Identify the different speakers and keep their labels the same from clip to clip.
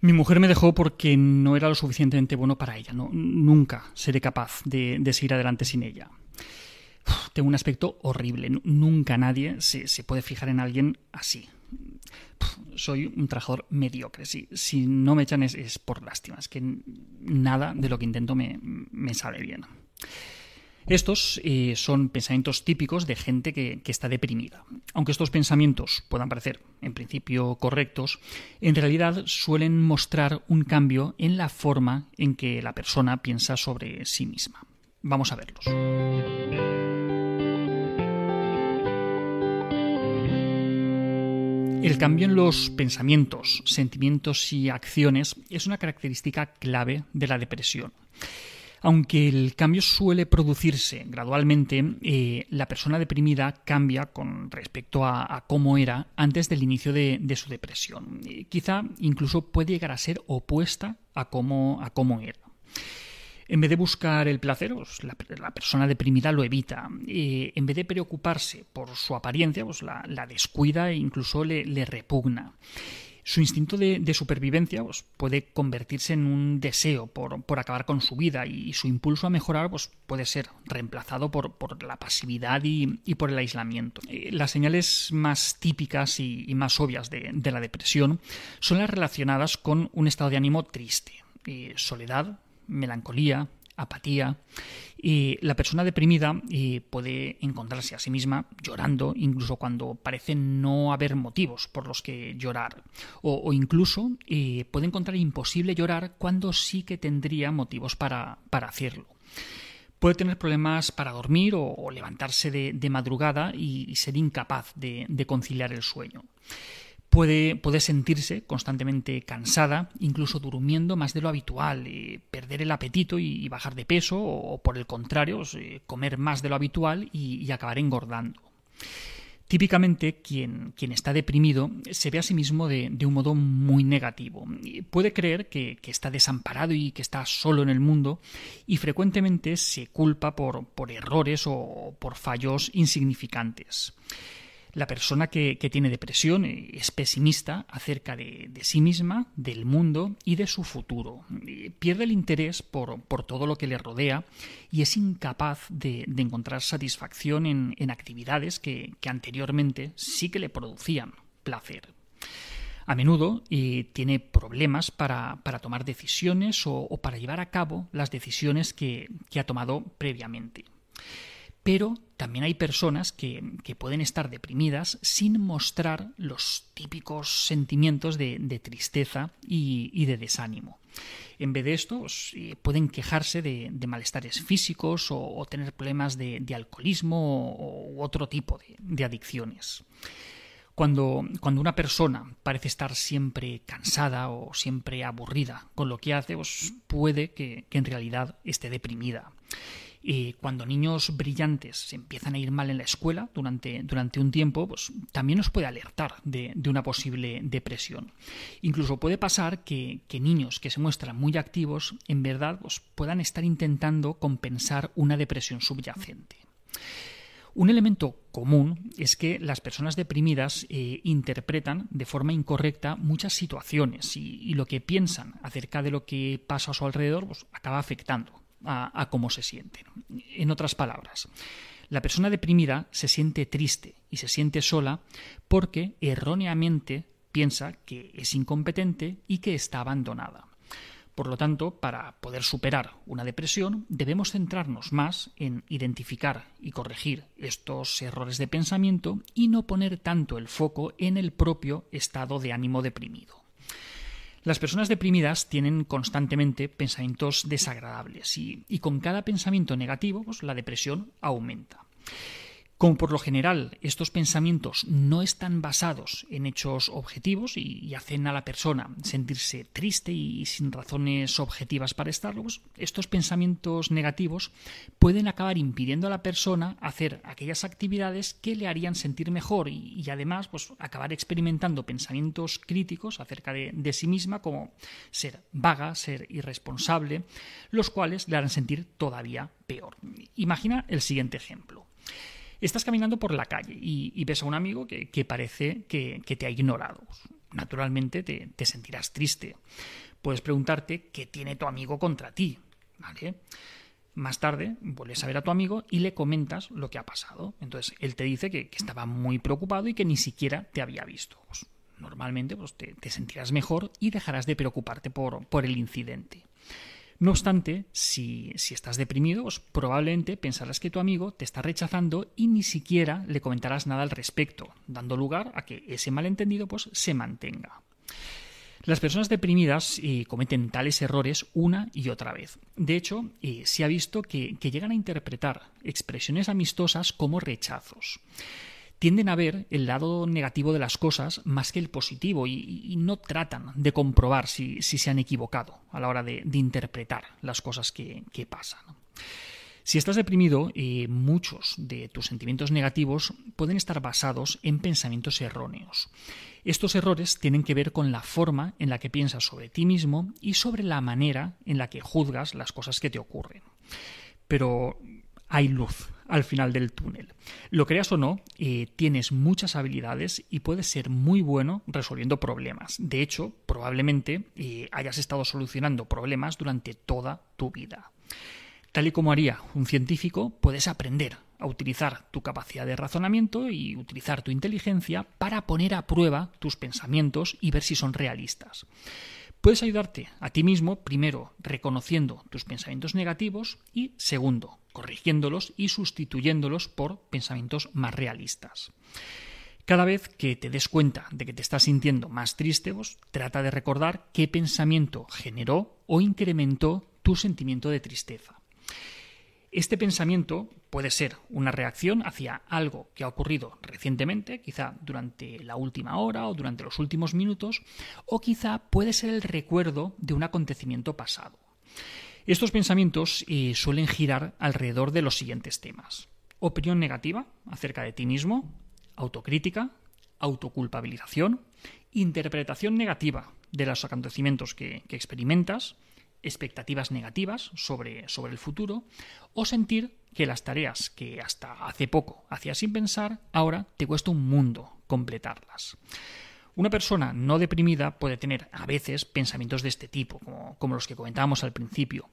Speaker 1: Mi mujer me dejó porque no era lo suficientemente bueno para ella. No, nunca seré capaz de, seguir adelante sin ella. tengo un aspecto horrible. Nunca nadie se, puede fijar en alguien así. soy un trabajador mediocre. Si, si no me echan es, por lástima. Es que nada de lo que intento me, me sale bien. Estos eh, son pensamientos típicos de gente que, está deprimida. Aunque estos pensamientos puedan parecer, en principio, correctos, en realidad suelen mostrar un cambio en la forma en que la persona piensa sobre sí misma. Vamos a verlos. El cambio en los pensamientos, sentimientos y acciones es una característica clave de la depresión. Aunque el cambio suele producirse gradualmente, eh, la persona deprimida cambia con respecto a, cómo era antes del inicio de, su depresión. Quizá incluso puede llegar a ser opuesta a cómo, a cómo era. En vez de buscar el placer, pues, la, persona deprimida lo evita. Eh, en vez de preocuparse por su apariencia, pues la, descuida e incluso le repugna su instinto de, supervivencia pues, puede convertirse en un deseo por, acabar con su vida y, su impulso a mejorar pues, puede ser reemplazado por, la pasividad y, por el aislamiento. Eh, las señales más típicas y, más obvias de, la depresión son las relacionadas con un estado de ánimo triste, eh, soledad, melancolía, apatía. Y la persona deprimida puede encontrarse a sí misma llorando, incluso cuando parece no haber motivos por los que llorar. O, incluso eh, puede encontrar imposible llorar cuando sí que tendría motivos para, hacerlo. Puede tener problemas para dormir o, levantarse de, madrugada y, ser incapaz de conciliar el sueño. Puede, sentirse constantemente cansada, incluso durmiendo más de lo habitual, eh, perder el apetito y, bajar de peso, o, por el contrario, eh, comer más de lo habitual y, acabar engordando. Típicamente, quien, quien, está deprimido se ve a sí mismo de, un modo muy negativo. Puede creer que, está desamparado y que está solo en el mundo y frecuentemente se culpa por, por errores o por fallos insignificantes. La persona que, tiene depresión eh, es pesimista acerca de, sí misma, del mundo y de su futuro. Pierde el interés por, todo lo que le rodea y es incapaz de, encontrar satisfacción en, actividades que, anteriormente sí que le producían placer. A menudo eh, tiene problemas para, tomar decisiones o, para llevar a cabo las decisiones que ha tomado previamente. Pero también hay personas que, pueden estar deprimidas sin mostrar los típicos sentimientos de, tristeza y, de desánimo. En vez de esto, pues, eh, pueden quejarse de, malestares físicos o, tener problemas de, alcoholismo u otro tipo de, adicciones. Cuando, cuando, una persona parece estar siempre cansada o siempre aburrida con lo que hace, pues puede que en realidad esté deprimida cuando niños brillantes se empiezan a ir mal en la escuela durante, durante un tiempo, pues también nos puede alertar de, una posible depresión. Incluso puede pasar que, niños que se muestran muy activos, en verdad, pues, puedan estar intentando compensar una depresión subyacente. Un elemento común es que las personas deprimidas eh, interpretan de forma incorrecta muchas situaciones y, lo que piensan acerca de lo que pasa a su alrededor pues, acaba afectando a, cómo se sienten. En otras palabras, la persona deprimida se siente triste y se siente sola porque erróneamente piensa que es incompetente y que está abandonada. Por lo tanto, para poder superar una depresión, debemos centrarnos más en identificar y corregir estos errores de pensamiento y no poner tanto el foco en el propio estado de ánimo deprimido. Las personas deprimidas tienen constantemente pensamientos desagradables y, con cada pensamiento negativo pues, la depresión aumenta. Como por lo general estos pensamientos no están basados en hechos objetivos y, hacen a la persona sentirse triste y sin razones objetivas para estarlo, pues estos pensamientos negativos pueden acabar impidiendo a la persona hacer aquellas actividades que le harían sentir mejor y, además pues, acabar experimentando pensamientos críticos acerca de, de sí misma como ser vaga, ser irresponsable, los cuales le harán sentir todavía peor. Imagina el siguiente ejemplo. Estás caminando por la calle y, ves a un amigo que, parece que, te ha ignorado. naturalmente te, sentirás triste. Puedes preguntarte qué tiene tu amigo contra ti, ¿vale? Más tarde vuelves a ver a tu amigo y le comentas lo que ha pasado. Entonces él te dice que, estaba muy preocupado y que ni siquiera te había visto. Pues, normalmente pues, te, sentirás mejor y dejarás de preocuparte por el incidente. No obstante, si, si, estás deprimido, pues probablemente pensarás que tu amigo te está rechazando y ni siquiera le comentarás nada al respecto, dando lugar a que ese malentendido pues, se mantenga. Las personas deprimidas eh, cometen tales errores una y otra vez. De hecho, eh, se ha visto que, llegan a interpretar expresiones amistosas como rechazos tienden a ver el lado negativo de las cosas más que el positivo y, no tratan de comprobar si, se han equivocado a la hora de, interpretar las cosas que, pasan. Si estás deprimido, eh, muchos de tus sentimientos negativos pueden estar basados en pensamientos erróneos. Estos errores tienen que ver con la forma en la que piensas sobre ti mismo y sobre la manera en la que juzgas las cosas que te ocurren. Pero hay luz al final del túnel. Lo creas o no, eh, tienes muchas habilidades y puedes ser muy bueno resolviendo problemas. De hecho, probablemente eh, hayas estado solucionando problemas durante toda tu vida. Tal y como haría un científico, puedes aprender a utilizar tu capacidad de razonamiento y utilizar tu inteligencia para poner a prueba tus pensamientos y ver si son realistas. Puedes ayudarte a ti mismo, primero, reconociendo tus pensamientos negativos y, segundo, corrigiéndolos y sustituyéndolos por pensamientos más realistas. Cada vez que te des cuenta de que te estás sintiendo más triste, vos, trata de recordar qué pensamiento generó o incrementó tu sentimiento de tristeza. Este pensamiento puede ser una reacción hacia algo que ha ocurrido recientemente, quizá durante la última hora o durante los últimos minutos, o quizá puede ser el recuerdo de un acontecimiento pasado. Estos pensamientos eh, suelen girar alrededor de los siguientes temas. Opinión negativa acerca de ti mismo, autocrítica, autoculpabilización, interpretación negativa de los acontecimientos que experimentas, expectativas negativas sobre, sobre el futuro o sentir que las tareas que hasta hace poco hacías sin pensar, ahora te cuesta un mundo completarlas. Una persona no deprimida puede tener a veces pensamientos de este tipo, como, como los que comentábamos al principio,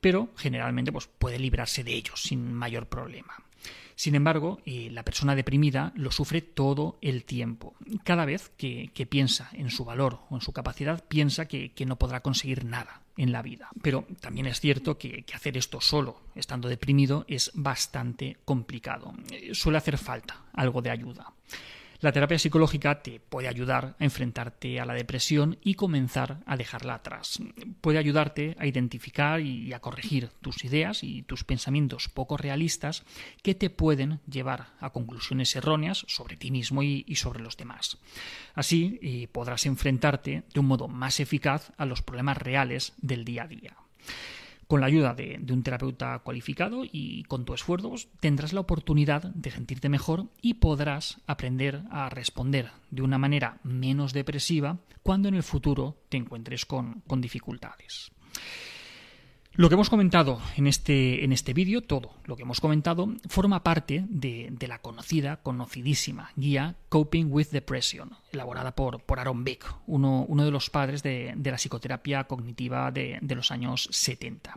Speaker 1: pero generalmente pues, puede librarse de ellos sin mayor problema. Sin embargo, eh, la persona deprimida lo sufre todo el tiempo. Cada vez que, piensa en su valor o en su capacidad, piensa que, no podrá conseguir nada en la vida. Pero también es cierto que, hacer esto solo, estando deprimido, es bastante complicado. Eh, suele hacer falta algo de ayuda. La terapia psicológica te puede ayudar a enfrentarte a la depresión y comenzar a dejarla atrás. Puede ayudarte a identificar y a corregir tus ideas y tus pensamientos poco realistas que te pueden llevar a conclusiones erróneas sobre ti mismo y, sobre los demás. Así eh, podrás enfrentarte de un modo más eficaz a los problemas reales del día a día. Con la ayuda de, un terapeuta cualificado y con tu esfuerzo pues, tendrás la oportunidad de sentirte mejor y podrás aprender a responder de una manera menos depresiva cuando en el futuro te encuentres con dificultades. Lo que hemos comentado en este, en este vídeo, todo lo que hemos comentado, forma parte de, la conocida, conocidísima guía Coping with Depression, elaborada por, por Aaron Beck, uno, uno de los padres de, la psicoterapia cognitiva de, de, los años 70.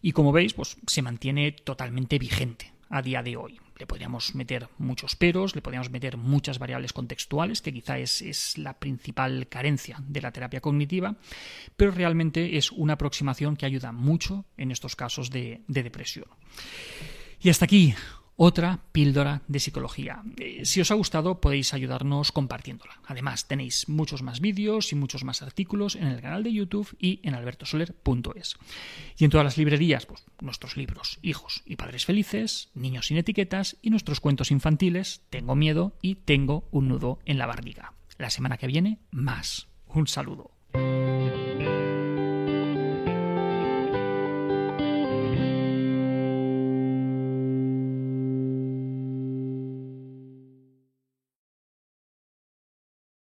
Speaker 1: Y como veis, pues se mantiene totalmente vigente a día de hoy. Le podríamos meter muchos peros, le podríamos meter muchas variables contextuales, que quizá es, la principal carencia de la terapia cognitiva, pero realmente es una aproximación que ayuda mucho en estos casos de depresión. Y hasta aquí otra píldora de psicología. Eh, si os ha gustado podéis ayudarnos compartiéndola. Además tenéis muchos más vídeos y muchos más artículos en el canal de YouTube y en albertosoler.es. Y en todas las librerías, pues nuestros libros Hijos y Padres Felices, Niños sin etiquetas y nuestros cuentos infantiles Tengo miedo y Tengo un nudo en la barriga. La semana que viene, más. Un saludo.